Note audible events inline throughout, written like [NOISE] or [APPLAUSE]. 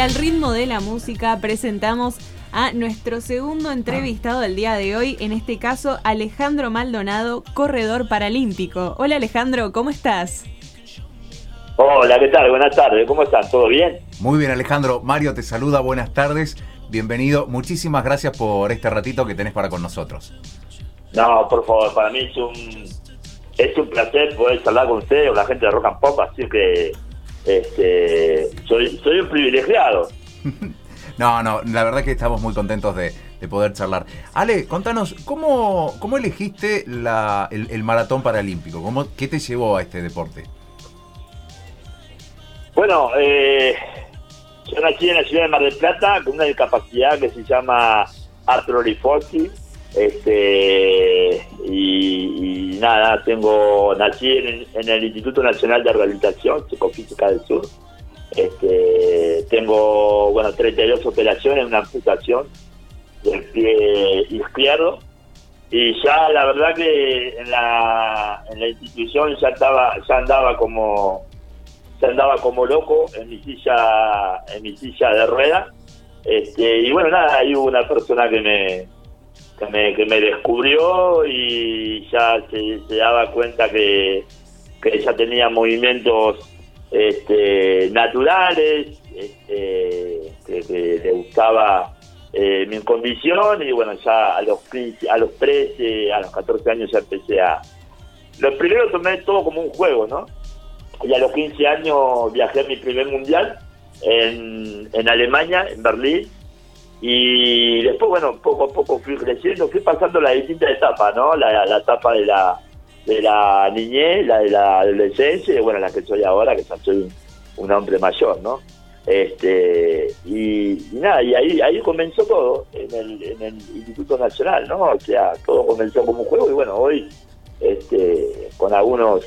al ritmo de la música presentamos a nuestro segundo entrevistado del día de hoy, en este caso Alejandro Maldonado, corredor paralímpico. Hola Alejandro, ¿cómo estás? Hola, ¿qué tal? Buenas tardes, ¿cómo estás? ¿Todo bien? Muy bien Alejandro, Mario te saluda, buenas tardes, bienvenido, muchísimas gracias por este ratito que tenés para con nosotros. No, por favor, para mí es un, es un placer poder hablar con usted o la gente de Rock and Pop, así que este, soy, soy un privilegiado. [LAUGHS] no, no, la verdad que estamos muy contentos de, poder charlar. Ale, contanos, ¿cómo, cómo elegiste la, el, maratón paralímpico? ¿Cómo, ¿Qué te llevó a este deporte? Bueno, eh, yo nací en la ciudad de Mar del Plata con una discapacidad que se llama artrorifosis este y, nada, tengo nací en, el Instituto Nacional de Rehabilitación Psicofísica del Sur. Este, tengo, bueno, 32 operaciones, una amputación del pie izquierdo. Y ya la verdad que en la, en la institución ya estaba, ya andaba como ya andaba como loco en mi silla, en mi silla de rueda. Este, y bueno, nada, hay una persona que me, que me, descubrió y ya se, daba cuenta que, que ya tenía movimientos este, naturales, este, que, le gustaba eh, mi condición y bueno, ya a los, a los 13, a los 14 años ya empecé a... Lo primero tomé todo como un juego, ¿no? Y a los 15 años viajé a mi primer mundial en, en Alemania, en Berlín, y después, bueno, poco a poco fui creciendo, fui pasando las distintas etapas, ¿no? La, la etapa de la, de la niñez, la de la adolescencia, y bueno, la que soy ahora, que ya soy un, hombre mayor, ¿no? Este, y, nada, y ahí, ahí comenzó todo, en el, en el Instituto Nacional, ¿no? O sea, todo comenzó como un juego, y bueno, hoy, este, con algunos,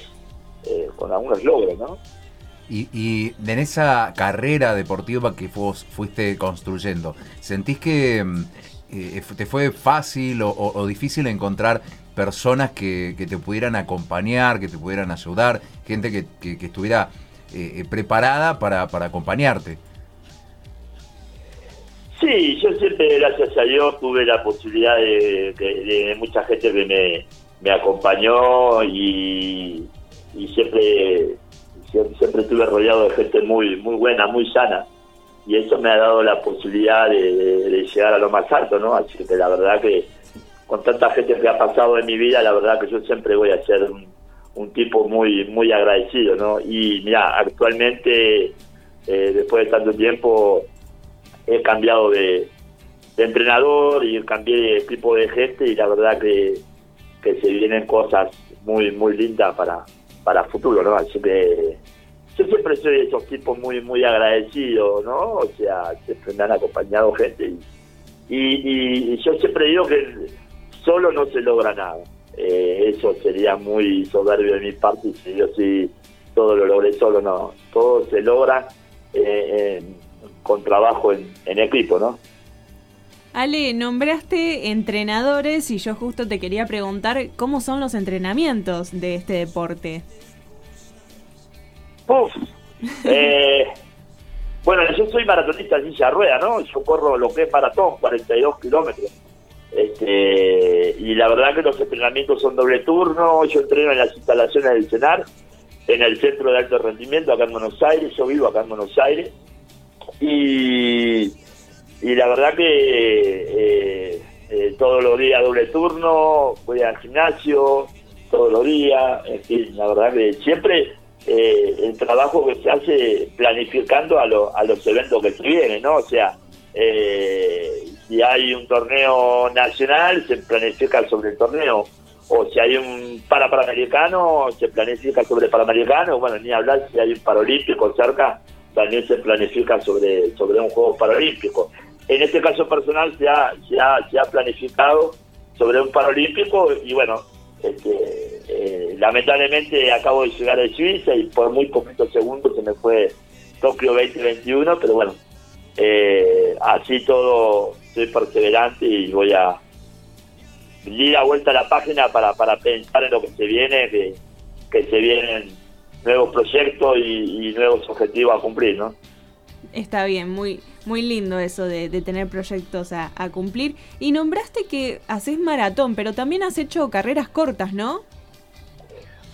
eh, con algunos logros, ¿no? Y, en esa carrera deportiva que vos fuiste construyendo, ¿sentís que mm, eh, te fue fácil o, difícil encontrar personas que, te pudieran acompañar, que te pudieran ayudar, gente que, estuviera eh, eh, preparada para, acompañarte? Sí, yo siempre, gracias a Dios, tuve la posibilidad de, mucha gente que me, me acompañó y, y siempre siempre estuve rodeado de gente muy muy buena, muy sana, y eso me ha dado la posibilidad de, llegar a lo más alto, ¿no? Así que la verdad que con tanta gente que ha pasado en mi vida, la verdad que yo siempre voy a ser un, tipo muy muy agradecido, ¿no? Y mira, actualmente, eh, después de tanto tiempo, he cambiado de, entrenador y cambié de tipo de gente y la verdad que, que se vienen cosas muy muy lindas para, para futuro, ¿no? Así que yo siempre soy de esos tipos muy muy agradecidos, ¿no? O sea, siempre me han acompañado gente y, y, yo siempre digo que solo no se logra nada. Eh, eso sería muy soberbio de mi parte si yo sí todo lo logré solo, no. Todo se logra eh, con trabajo en, en equipo, ¿no? Ale, nombraste entrenadores y yo justo te quería preguntar cómo son los entrenamientos de este deporte. Uf, eh, [LAUGHS] bueno, yo soy maratonista en silla rueda, ¿no? Yo corro lo que es maratón, 42 kilómetros. Este, y la verdad que los entrenamientos son doble turno. Yo entreno en las instalaciones del CENAR, en el Centro de Alto Rendimiento, acá en Buenos Aires. Yo vivo acá en Buenos Aires. Y y la verdad que eh, eh, todos los días doble turno, voy al gimnasio todos los días, en fin, la verdad que siempre eh, el trabajo que se hace planificando a, a los eventos que se vienen, ¿no? O sea, si hay un torneo nacional, se planifica sobre el torneo, o si hay un para panamericano, se planifica sobre el panamericano, bueno, ni hablar si hay un paralímpico cerca, también se planifica sobre, sobre un juego paralímpico. En este caso personal se ha, se ha, se ha planificado sobre un paralímpico y bueno, este, eh, lamentablemente acabo de llegar a Suiza y por muy poquitos segundos se me fue Tokio 2021, pero bueno, eh, así todo soy perseverante y voy a ir a vuelta a la página para, para pensar en lo que se viene, que, que se vienen nuevos proyectos y, y nuevos objetivos a cumplir, ¿no? Está bien, muy, muy lindo eso de, tener proyectos a, cumplir. Y nombraste que haces maratón, pero también has hecho carreras cortas, ¿no?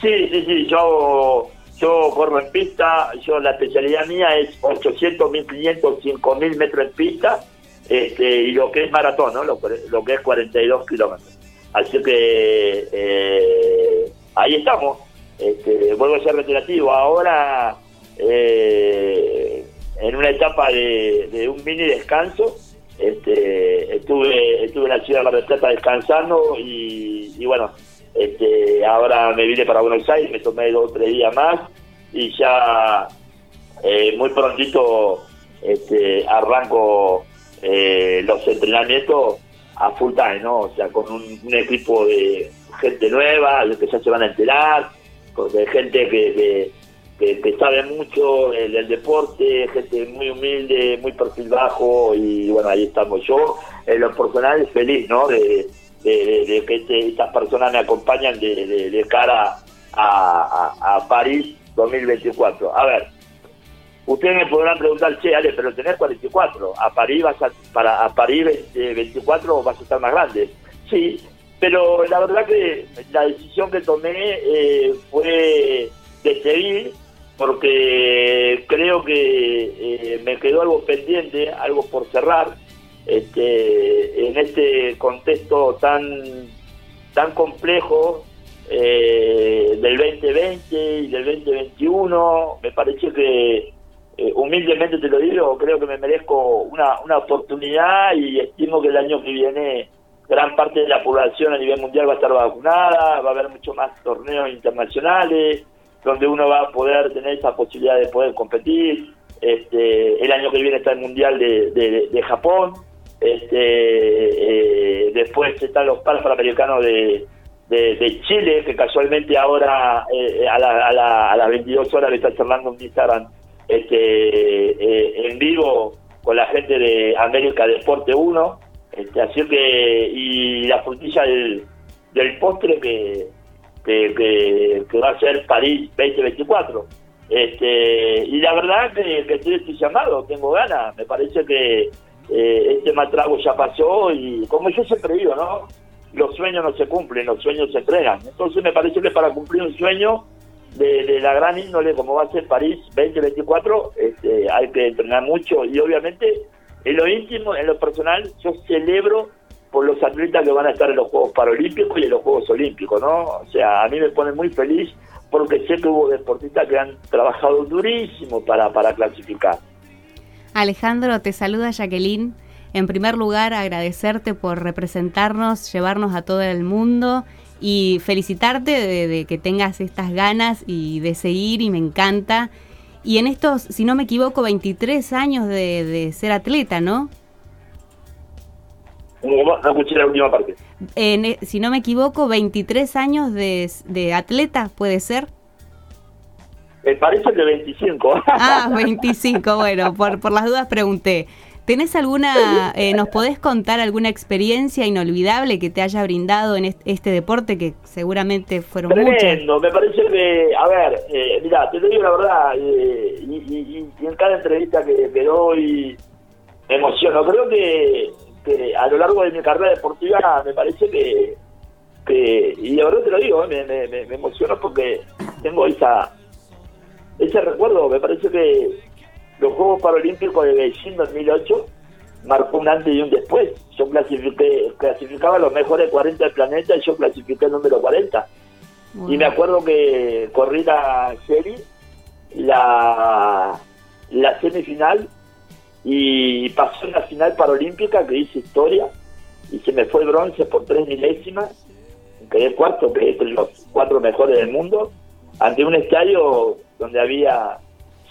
Sí, sí, sí, yo, yo corro en pista, yo la especialidad mía es 800, 1500, 5000 metros en pista, este, y lo que es maratón, ¿no? Lo, que es 42 kilómetros. Así que eh, ahí estamos. Este, vuelvo a ser reiterativo. Ahora eh, en una etapa de, un mini descanso. Este, estuve estuve en la ciudad de Mar del descansando y, bueno, este, ahora me vine para Buenos Aires, me tomé dos o tres días más y ya eh, muy prontito este, arranco eh, los entrenamientos a full time, ¿no? O sea, con un, equipo de gente nueva, los que ya se van a enterar, de gente que, que, sabe mucho del, deporte, gente muy humilde, muy perfil bajo y bueno, ahí estamos. Yo, en lo personal, feliz, ¿no? De, que este, estas personas me acompañan de, cara a, París 2024. A ver, ustedes me podrán preguntar, che, Ale, pero tenés 44, a París vas a, para a París 24 vas a estar más grande. Sí, pero la verdad que la decisión que tomé eh, fue de seguir porque creo que eh, me quedó algo pendiente, algo por cerrar, este, en este contexto tan, tan complejo eh, del 2020 y del 2021. Me parece que, eh, humildemente te lo digo, creo que me merezco una, una oportunidad y estimo que el año que viene gran parte de la población a nivel mundial va a estar vacunada, va a haber mucho más torneos internacionales donde uno va a poder tener esa posibilidad de poder competir. Este, el año que viene está el Mundial de, de, Japón. Este, eh, después están los Panamericanos de, de, Chile, que casualmente ahora eh, a, a, las 22 horas le está charlando un Instagram este, eh, en vivo con la gente de América Deporte 1. Este, así que, y la frutilla del, del postre que que, va a ser París 2024. Este, y la verdad que, estoy entusiasmado, tengo ganas, me parece que eh, este mal trago ya pasó y como yo siempre digo, ¿no? Los sueños no se cumplen, los sueños se entregan. Entonces me parece que para cumplir un sueño de, la gran índole como va a ser París 2024, este, hay que entrenar mucho y obviamente en lo íntimo, en lo personal, yo celebro por los atletas que van a estar en los Juegos Paralímpicos y en los Juegos Olímpicos, ¿no? O sea, a mí me pone muy feliz porque sé que hubo deportistas que han trabajado durísimo para, para clasificar. Alejandro, te saluda Jacqueline. En primer lugar, agradecerte por representarnos, llevarnos a todo el mundo y felicitarte de, que tengas estas ganas y de seguir y me encanta. Y en estos, si no me equivoco, 23 años de, de ser atleta, ¿no? No escuché la última parte. E, si no me equivoco, 23 años de, de atleta, ¿puede ser? Me parece que 25. Ah, [LAUGHS] 25, bueno, por, por las dudas pregunté. ¿Tenés alguna, eh, nos podés contar alguna experiencia inolvidable que te haya brindado en este, deporte que seguramente fueron Tremendo, me parece que, a ver, eh, mira, te digo la verdad, eh, y, en cada entrevista que, que doy me emociono. Creo que a lo largo de mi carrera deportiva me parece que, y de verdad te lo digo, me, me, me, emociono porque tengo esa ese recuerdo, me parece que los Juegos Paralímpicos de Beijing 2008 marcó un antes y un después. Yo clasifiqué, clasificaba los mejores 40 del planeta y yo clasifiqué el número 40. Y me acuerdo que corrí la serie, la, la semifinal y pasó en la final paralímpica que hice historia y se me fue bronce por tres milésimas, quedé cuarto, quedé entre los cuatro mejores del mundo, ante un estadio donde había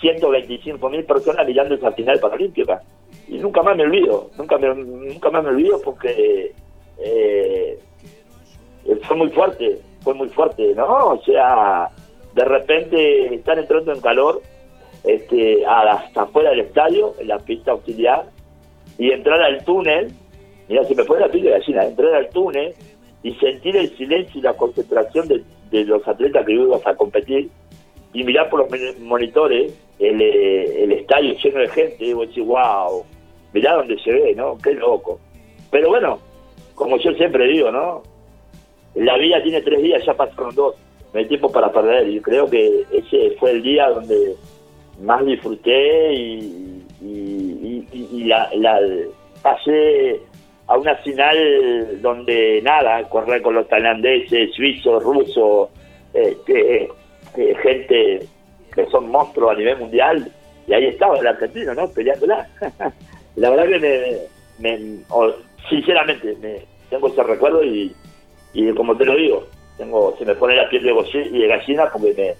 125 mil personas mirando esa final paralímpica. Y nunca más me olvido, nunca, me, nunca más me olvido porque eh, fue muy fuerte, fue muy fuerte, ¿no? O sea, de repente están entrando en calor este, hasta afuera del estadio, en la pista auxiliar, y entrar al túnel, mira, si me puede la piel de gallina, entrar al túnel y sentir el silencio y la concentración de, los atletas que ibas a competir, y mirar por los monitores el, eh, el estadio lleno de gente, y vos decís, wow, mirá dónde se ve, ¿no? Qué loco. Pero bueno, como yo siempre digo, ¿no? La vida tiene tres días, ya pasaron dos, no hay tiempo para perder, y creo que ese fue el día donde más disfruté y, y, la, la, pasé a una final donde nada, correr con los tailandeses, suizos, rusos, este, eh, gente que son monstruos a nivel mundial, y ahí estaba el argentino, ¿no? Peleándola. [LAUGHS] la verdad que me, sinceramente, me, tengo ese recuerdo y, y como te lo digo, tengo se me pone la piel de, y de gallina porque me,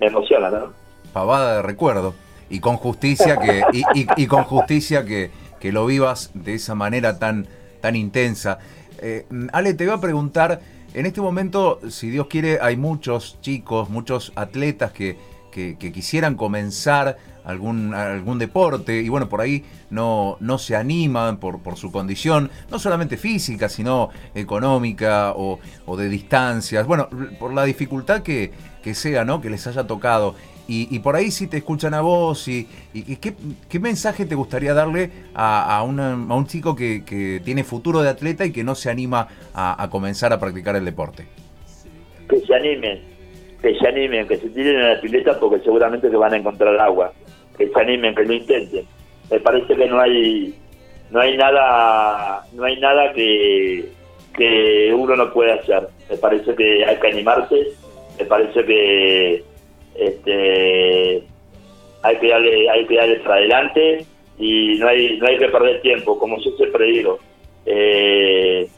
me emociona, ¿no? Pavada de recuerdo. Y con justicia que, y, con justicia que, que lo vivas de esa manera tan, tan intensa. Eh, Ale, te voy a preguntar, en este momento, si Dios quiere, hay muchos chicos, muchos atletas que, que, quisieran comenzar algún, algún deporte y bueno, por ahí no, no se animan por, por su condición, no solamente física, sino económica o, o de distancias, bueno, por la dificultad que, que sea, ¿no? Que les haya tocado. Y, por ahí si te escuchan a vos y, y ¿qué, ¿qué, mensaje te gustaría darle a, a, un chico que, tiene futuro de atleta y que no se anima a, comenzar a practicar el deporte? Que se animen, que se animen, que se tiren a la pileta porque seguramente que van a encontrar agua, que se animen, que lo intenten. Me parece que no hay no hay nada no hay nada que, que uno no puede hacer. Me parece que hay que animarse, me parece que este, hay que darle, hay que darle para adelante y no hay, no hay que perder tiempo, como yo siempre digo. Eh,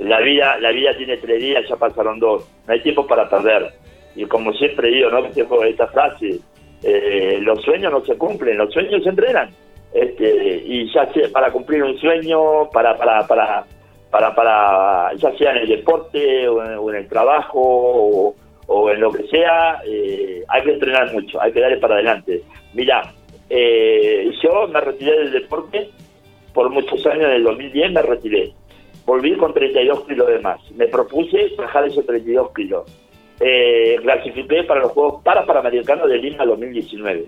la vida, la vida tiene tres días, ya pasaron dos, no hay tiempo para perder. Y como siempre digo, ¿no? Tengo esta frase, eh, los sueños no se cumplen, los sueños se entrenan. Este, y ya sea para cumplir un sueño, para, para, para, para, para, ya sea en el deporte o en, el trabajo o, o en lo que sea, eh, hay que entrenar mucho, hay que darle para adelante. Mira, eh, yo me retiré del deporte por muchos años, en el 2010 me retiré. Volví con 32 kilos de más. Me propuse bajar esos 32 kilos. Eh, clasifiqué para los Juegos para Panamericanos de Lima 2019.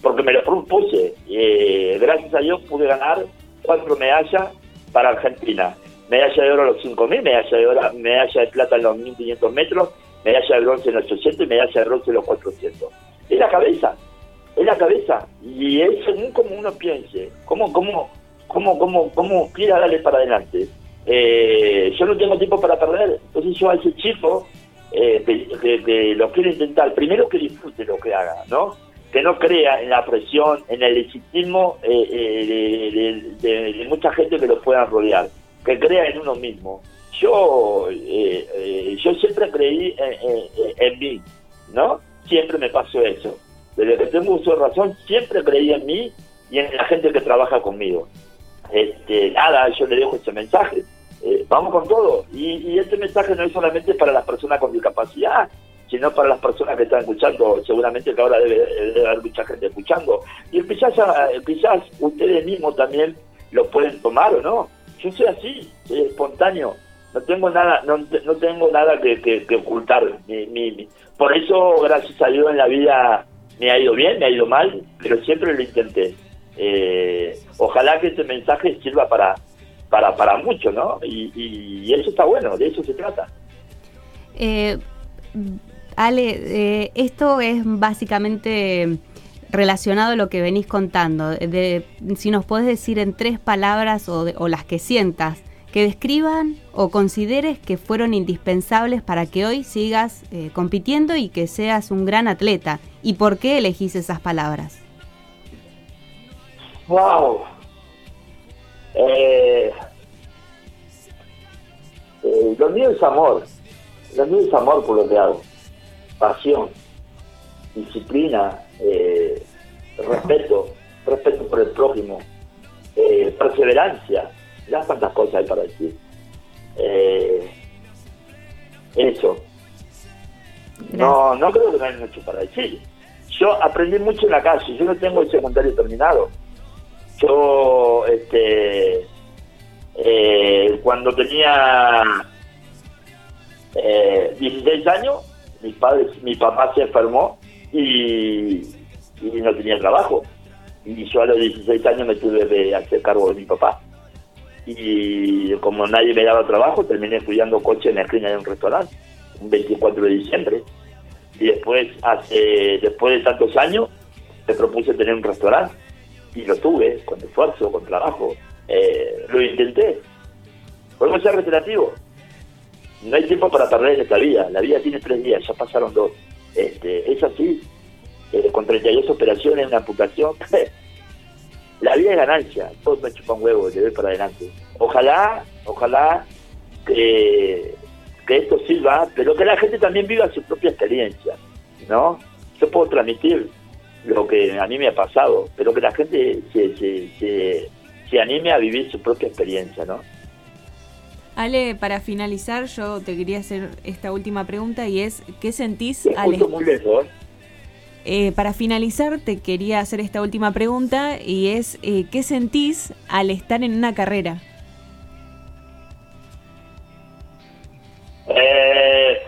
Porque me lo propuse. Eh, gracias a Dios pude ganar cuatro medallas para Argentina. Medalla de oro a los 5.000, medalla de, oro, medalla de plata en los 1.500 metros medalla de bronce en los 800 y medalla de bronce en los 400. Es la cabeza, es la cabeza. Y es según como uno piense, cómo, cómo, cómo, cómo, cómo quiera darle para adelante. Eh, yo no tengo tiempo para perder, entonces yo a ese chico eh, que, lo quiero intentar, primero que disfrute lo que haga, ¿no? Que no crea en la presión, en el exitismo eh, de, mucha gente que lo pueda rodear, que crea en uno mismo yo, eh, eh, yo siempre creí en, mí, ¿no? Siempre me pasó eso. Desde que tengo uso razón, siempre creí en mí y en la gente que trabaja conmigo. Este, nada, yo le dejo ese mensaje. Eh, vamos con todo. Y, este mensaje no es solamente para las personas con discapacidad, sino para las personas que están escuchando. Seguramente que ahora debe, haber mucha gente escuchando. Y quizás, quizás ustedes mismos también lo pueden tomar o no. Yo soy así, soy espontáneo no tengo nada no, no tengo nada que, que, ocultar. Mi, por eso gracias a Dios en la vida me ha ido bien me ha ido mal pero siempre lo intenté. Eh, ojalá que este mensaje sirva para para para mucho no y, eso está bueno de eso se trata. Eh, Ale eh, esto es básicamente relacionado a lo que venís contando. De, si nos puedes decir en tres palabras o, o las que sientas que describan o consideres que fueron indispensables para que hoy sigas eh, compitiendo y que seas un gran atleta. ¿Y por qué elegís esas palabras? ¡Wow! Eh, eh, lo mío es amor. Lo mío es amor por lo que hago. Pasión, disciplina, respeto, respeto por el prójimo, perseverancia ya cuántas cosas hay para decir. Eh, eso. No, no creo que no hay mucho para decir. Yo aprendí mucho en la calle, yo no tengo el secundario terminado. Yo, este, eh, cuando tenía eh, 16 años, mis padres, mi papá se enfermó y, y no tenía trabajo. Y yo a los 16 años me tuve que hacer cargo de mi papá. Y como nadie me daba trabajo, terminé cuidando coche en la esquina de un restaurante, un 24 de diciembre. Y después, hace, después de tantos años, me propuse tener un restaurante. Y lo tuve, con esfuerzo, con trabajo. Eh, lo intenté. Podemos ser reiterativo. No hay tiempo para perder en esta vida. La vida tiene tres días, ya pasaron dos. Este, es así. Eh, con 32 operaciones, una amputación. [LAUGHS] la vida es ganancia. Todos me chupan huevo, le doy para adelante. Ojalá, ojalá que, que esto sirva, pero que la gente también viva su propia experiencia. ¿No? Yo puedo transmitir lo que a mí me ha pasado, pero que la gente se, se, se, se anime a vivir su propia experiencia, ¿no? Ale, para finalizar, yo te quería hacer esta última pregunta y es, ¿qué sentís al... Muy lejos. Eh, para finalizar, te quería hacer esta última pregunta y es, eh, ¿qué sentís al estar en una carrera? Eh,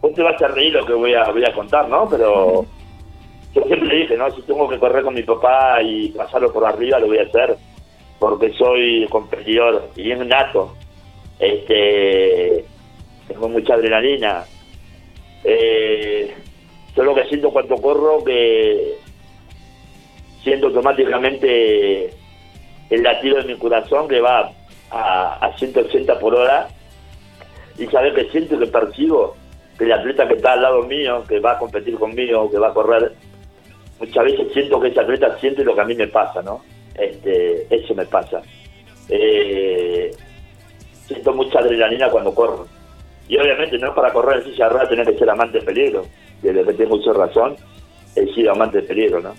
vos te vas a reír lo que voy a, contar, ¿no? Pero yo siempre dije, ¿no? Si tengo que correr con mi papá y pasarlo por arriba, lo voy a hacer porque soy competidor y es nato. Este, tengo mucha adrenalina. Eh, yo lo que siento cuando corro que siento automáticamente el latido de mi corazón que va a, a 180 por hora y saber que siento que percibo que el atleta que está al lado mío, que va a competir conmigo, que va a correr, muchas veces siento que ese atleta siente lo que a mí me pasa, ¿no? Este, eso me pasa. Eh, siento mucha adrenalina cuando corro. Y obviamente no es para correr en silla ruedas tener que ser amante de peligro. Desde que tengo mucha razón, he sido amante de peligro, ¿no?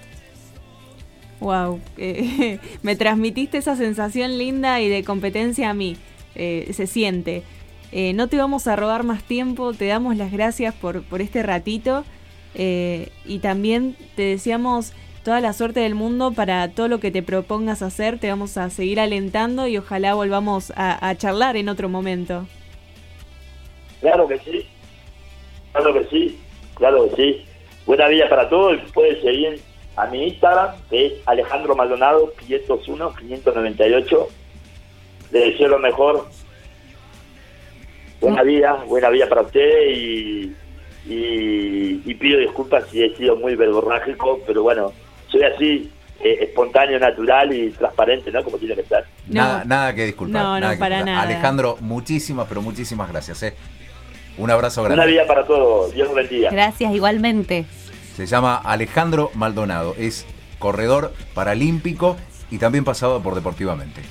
Wow, eh, [LAUGHS] me transmitiste esa sensación linda y de competencia a mí. Eh, se siente. no te vamos a robar más tiempo, te damos las gracias por, por este ratito y también te deseamos toda la suerte del mundo para todo lo que te propongas hacer. Te vamos a seguir alentando y ojalá volvamos a, charlar en otro momento. Claro que sí, claro que sí, claro que sí. Buena vida para todos. Puedes seguir a mi Instagram, que es Alejandro Maldonado, 501, 598. Le deseo lo mejor. Buena vida, buena vida para usted y, y, pido disculpas si he sido muy verborrágico, pero bueno, soy así, eh, espontáneo, natural y transparente, ¿no? Como tiene que ser. Nada, nada que disculpar. No, no, para nada. Alejandro, muchísimas, pero muchísimas gracias. ¿eh? Un abrazo grande. Una vida para todos. Dios bendiga. Gracias, igualmente. Se llama Alejandro Maldonado. Es corredor paralímpico y también pasado por Deportivamente.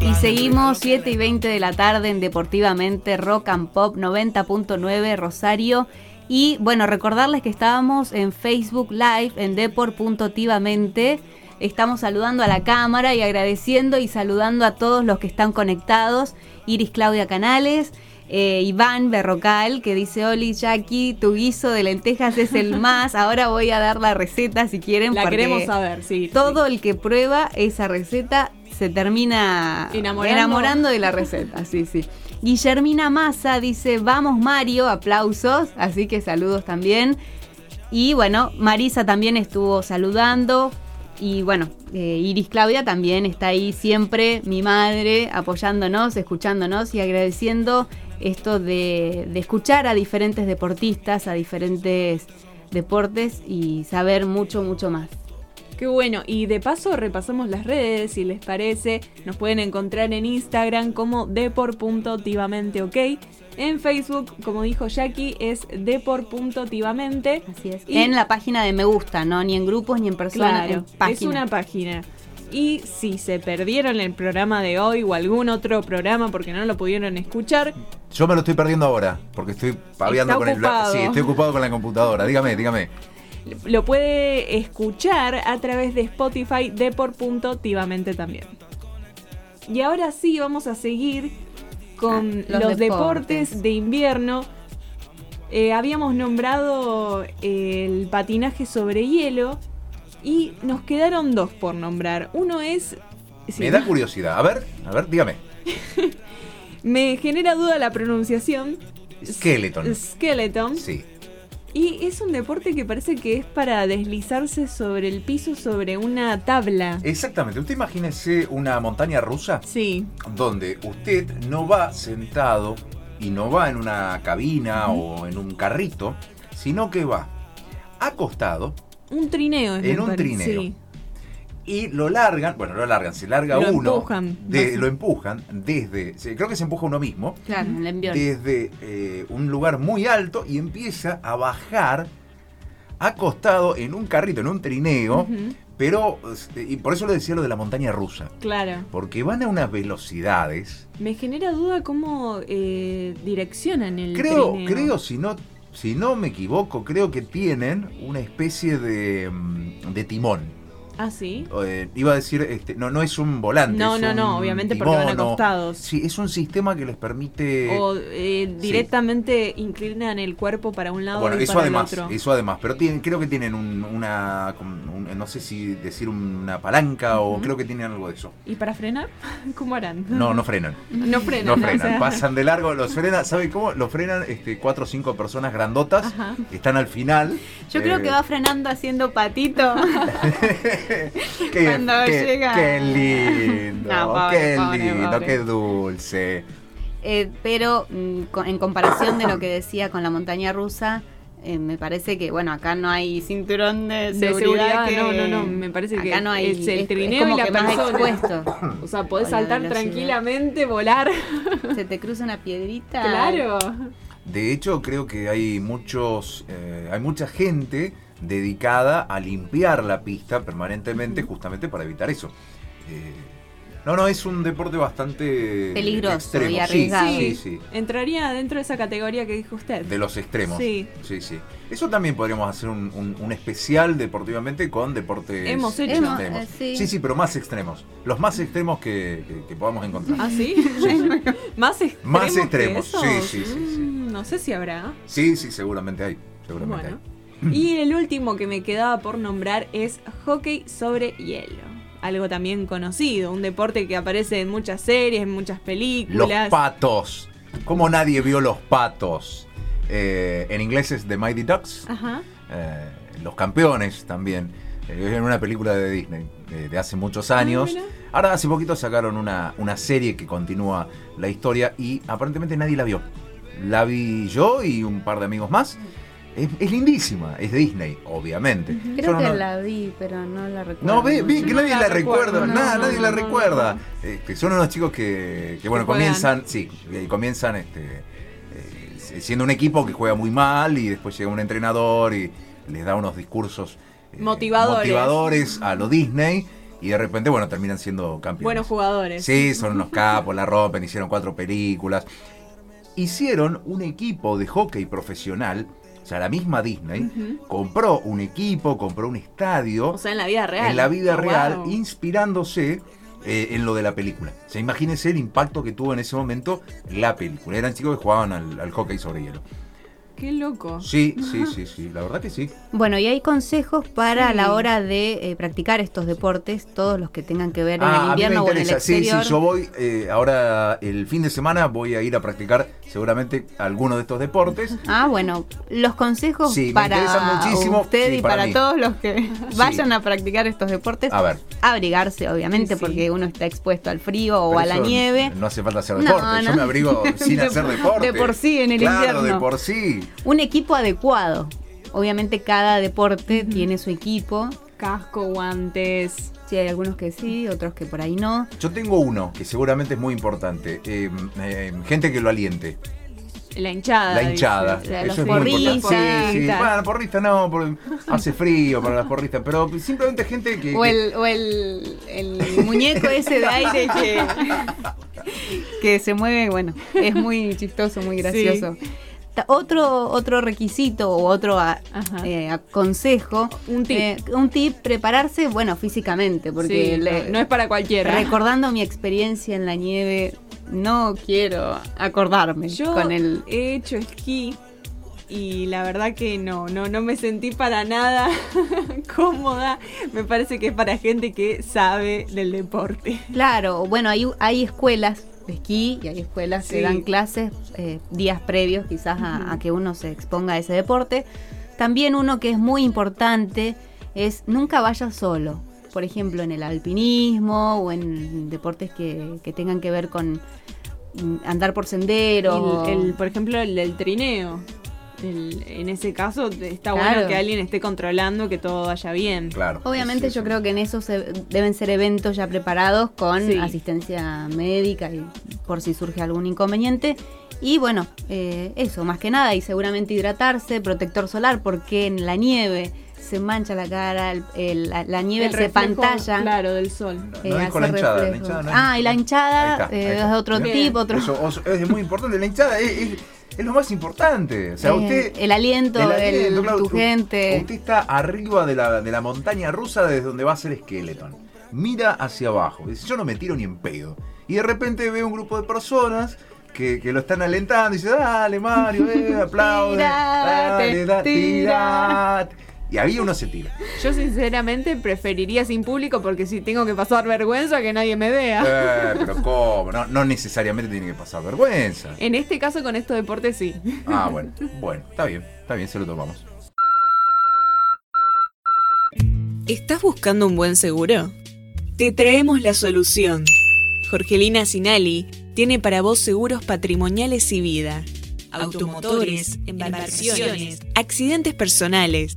Y seguimos 7 y 20 de la tarde en Deportivamente Rock and Pop 90.9 Rosario. Y bueno, recordarles que estábamos en Facebook Live en Deport.tivamente. Estamos saludando a la cámara y agradeciendo y saludando a todos los que están conectados. Iris Claudia Canales, eh, Iván Berrocal, que dice, Oli, Jackie, tu guiso de lentejas es el [LAUGHS] más. Ahora voy a dar la receta si quieren. La queremos saber, sí. Todo el que prueba esa receta se termina enamorando, de la receta, sí, sí. Guillermina Massa dice, vamos Mario, aplausos, así que saludos también. Y bueno, Marisa también estuvo saludando. Y bueno, eh, Iris Claudia también está ahí siempre, mi madre, apoyándonos, escuchándonos y agradeciendo esto de, escuchar a diferentes deportistas, a diferentes deportes y saber mucho, mucho más. Qué bueno, y de paso repasamos las redes, si les parece, nos pueden encontrar en Instagram como depor.tivamente, ¿ok? En Facebook, como dijo Jackie, es depor.tivamente. Así es. en la página de me gusta, ¿no? Ni en grupos ni en personas. Claro, es una página. Y si se perdieron el programa de hoy o algún otro programa porque no lo pudieron escuchar. Yo me lo estoy perdiendo ahora porque estoy paviando con el. Sí, estoy ocupado con la computadora. Dígame, dígame. Lo puede escuchar a través de Spotify de por punto activamente también. Y ahora sí vamos a seguir con ah, los, deportes. de invierno. Eh, habíamos nombrado el patinaje sobre hielo y nos quedaron dos por nombrar. Uno es. Me da [LAUGHS] curiosidad. A ver, a ver, dígame. Me genera duda la pronunciación. Skeleton. Skeleton. Sí. Y es un deporte que parece que es para deslizarse sobre el piso, sobre una tabla. Exactamente. Usted imagínese una montaña rusa Sí. donde usted no va sentado y no va en una cabina o en un carrito, sino que va acostado Un trineo. es, En un parece. trineo. Sí. Y lo largan, bueno, lo largan, se larga Lo uno, empujan. de- lo empujan desde, creo que se empuja uno mismo, Claro, desde eh, un lugar muy alto y empieza a bajar acostado en un carrito, en un trineo, pero, y por eso le decía lo de la montaña rusa, Claro. porque van a unas velocidades, Me genera duda cómo eh, direccionan el creo, trineo. creo, si no, si no me equivoco, creo que tienen una especie de, mm, de timón. Ah, sí. Eh, iba a decir, este, no, no es un volante. No, es no, no, obviamente porque van acostados. Sí, es un sistema que les permite. O eh, directamente inclinan el cuerpo para un lado bueno, y eso para además, el otro. eso además, pero tienen, creo que tienen un- una, un- no sé si decir una palanca o creo que tienen algo de eso. ¿Y para frenar? [LAUGHS] ¿Cómo harán? No, no frenan. [LAUGHS] No frenan. No o frenan, sea, pasan de largo, los frenan, ¿sabe cómo? Los frenan este, cuatro o cinco personas grandotas, Ajá. están al final. Yo creo eh, que va frenando haciendo patito. [LAUGHS] [LAUGHS] qué, cuando qué- llega. qué lindo, No, pobre, qué pobre, lindo, pobre. qué dulce. Eh, pero mm, en comparación de lo que decía con la montaña rusa, eh, me parece que, bueno, acá no hay cinturón de De seguridad. que- no, no, no, me parece que acá no hay, es el trineo es como y la que más persona. expuesto. [COUGHS] O sea, podés saltar tranquilamente, volar. [LAUGHS] Se te cruza una piedrita. claro. De hecho, creo que hay muchos, eh, hay mucha gente dedicada a limpiar la pista permanentemente, justamente para evitar eso. Eh, no, no, es un deporte bastante Peligroso extremo. y Sí, arriesgado. Sí, sí, Entraría dentro de esa categoría que dijo usted. De los extremos. Sí. sí, sí. Eso también podríamos hacer un, un- un especial deportivamente con deportes Hemos hecho. Hemos, extremos. eh, sí. sí, sí, pero más extremos. Los más extremos que, que- que podamos encontrar. ¿Ah, sí? [LAUGHS] ¿Más extremos? Más que extremos, esos? sí, sí, sí, sí. Mm, No sé si habrá. Sí, sí, seguramente hay. Seguramente Bueno. hay. [LAUGHS] Y el último que me quedaba por nombrar es hockey sobre hielo. Algo también conocido, un deporte que aparece en muchas series, en muchas Los películas. patos. ¿Cómo nadie vio los patos? Eh, en inglés es The Mighty Ducks. Ajá. Eh, los campeones también. Eh, en una película de Disney eh, de hace muchos años. mira. Ahora hace poquito sacaron una, una serie que continúa la historia y aparentemente nadie la vio. La vi yo y un par de amigos más. Es, es lindísima, es de Disney, obviamente. Creo Son que la vi, pero no la recuerdo. no, ve, ve Yo que no nadie la recuerda, no, nada, no, nadie la recuerda. Este, son unos chicos que, que, bueno, comienzan, sí, comienzan este, eh, siendo un equipo que juega muy mal y después llega un entrenador y les da unos discursos eh, Motivadores. motivadores a lo Disney y de repente, bueno, terminan siendo campeones. Buenos jugadores. Sí, son unos capos, la rompen, hicieron cuatro películas. Hicieron un equipo de hockey profesional, sea, la misma Disney, compró un equipo, compró un estadio O sea, en la vida real. en la vida Oh, real, wow. inspirándose eh, en lo de la película. O sea, imagínense el impacto que tuvo en ese momento la película. Eran chicos que jugaban al, al hockey sobre hielo. Qué loco. Sí, sí, sí, sí, la verdad que sí. Bueno, y hay consejos para Sí. la hora de eh, practicar estos deportes, todos los que tengan que ver en Ah, el a mí me invierno o en el interesa. Sí, exterior. sí, yo voy eh, ahora el fin de semana voy a ir a practicar seguramente alguno de estos deportes. Ah, bueno, los consejos Sí, para muchísimo, usted sí, y para todos los que vayan a practicar estos deportes, A ver. abrigarse, obviamente, porque uno está expuesto al frío o pero a la nieve. No hace falta hacer No, deporte. Yo me abrigo [LAUGHS] sin De hacer por- deporte. de por sí en el claro, invierno. de por sí. Un equipo adecuado. Obviamente cada deporte tiene su equipo. Casco, guantes. Sí, hay algunos que sí, otros que por ahí no. Yo tengo uno que seguramente es muy importante. Eh, eh, gente que lo aliente. La hinchada. La hinchada. dice. la- Eso los es muy importante. porristas. Sí, sí. Bueno, porrista no, por- hace frío para las porristas, pero simplemente gente que. O que- el, o el, el muñeco ese de aire que, [LAUGHS] que se mueve, bueno, es muy chistoso, muy gracioso. Ta- Otro, otro requisito o otro a- Ajá. eh, consejo, Un tip. eh, un tip, prepararse, bueno, físicamente, porque Sí, le- no, no es para cualquiera. recordando mi experiencia en la nieve, no quiero acordarme Yo con el... he hecho esquí y la verdad que no, no, no me sentí para nada [LAUGHS] cómoda. Me parece que es para gente que sabe del deporte. Claro, bueno, hay, hay escuelas de esquí y hay escuelas Sí. que dan clases eh, días previos quizás a, a que uno se exponga a ese deporte. También uno que es muy importante es nunca vaya solo. Por ejemplo, en el alpinismo o en deportes que, que tengan que ver con mm, andar por senderos. El, el- por ejemplo, el del trineo. El- en ese caso está Claro. bueno que alguien esté controlando que todo vaya bien. Claro. Obviamente Sí, yo sí. creo que en eso se- deben ser eventos ya preparados con Sí. asistencia médica y por si surge algún inconveniente. Y bueno, eh, eso, más que nada, y seguramente hidratarse, protector solar, porque en la nieve se mancha la cara, el- el- la, la nieve El se reflejo, pantalla. Claro, del sol. eh, No hace la hinchada, la reflejo. hinchada no es- ah, y la hinchada Ahí está, eh, ahí está. es de otro Bien. tipo, otro. Eso es muy importante. La hinchada es, es- es lo más importante. O sea, Eh, usted. el aliento, el aliento, el- claro, tu gente. Usted está arriba de la, de la montaña rusa desde donde va a ser Skeleton. Mira hacia abajo. Dice, yo no me tiro ni en pedo. Y de repente ve un grupo de personas que, que lo están alentando y dice, dale Mario, eh, [LAUGHS] aplaude. Tirate, dale, da- tira". tirate". Y ahí uno se tira. Yo sinceramente preferiría sin público porque si tengo que pasar vergüenza que nadie me vea. Eh, pero ¿cómo? No, no necesariamente tiene que pasar vergüenza. En este caso con estos deportes sí. Ah, [LAUGHS] bueno, bueno, está bien, está bien, se lo tomamos. ¿Estás buscando un buen seguro? Te traemos la solución. Jorgelina Sinali tiene para vos seguros patrimoniales y vida, automotores, embarcaciones, accidentes personales,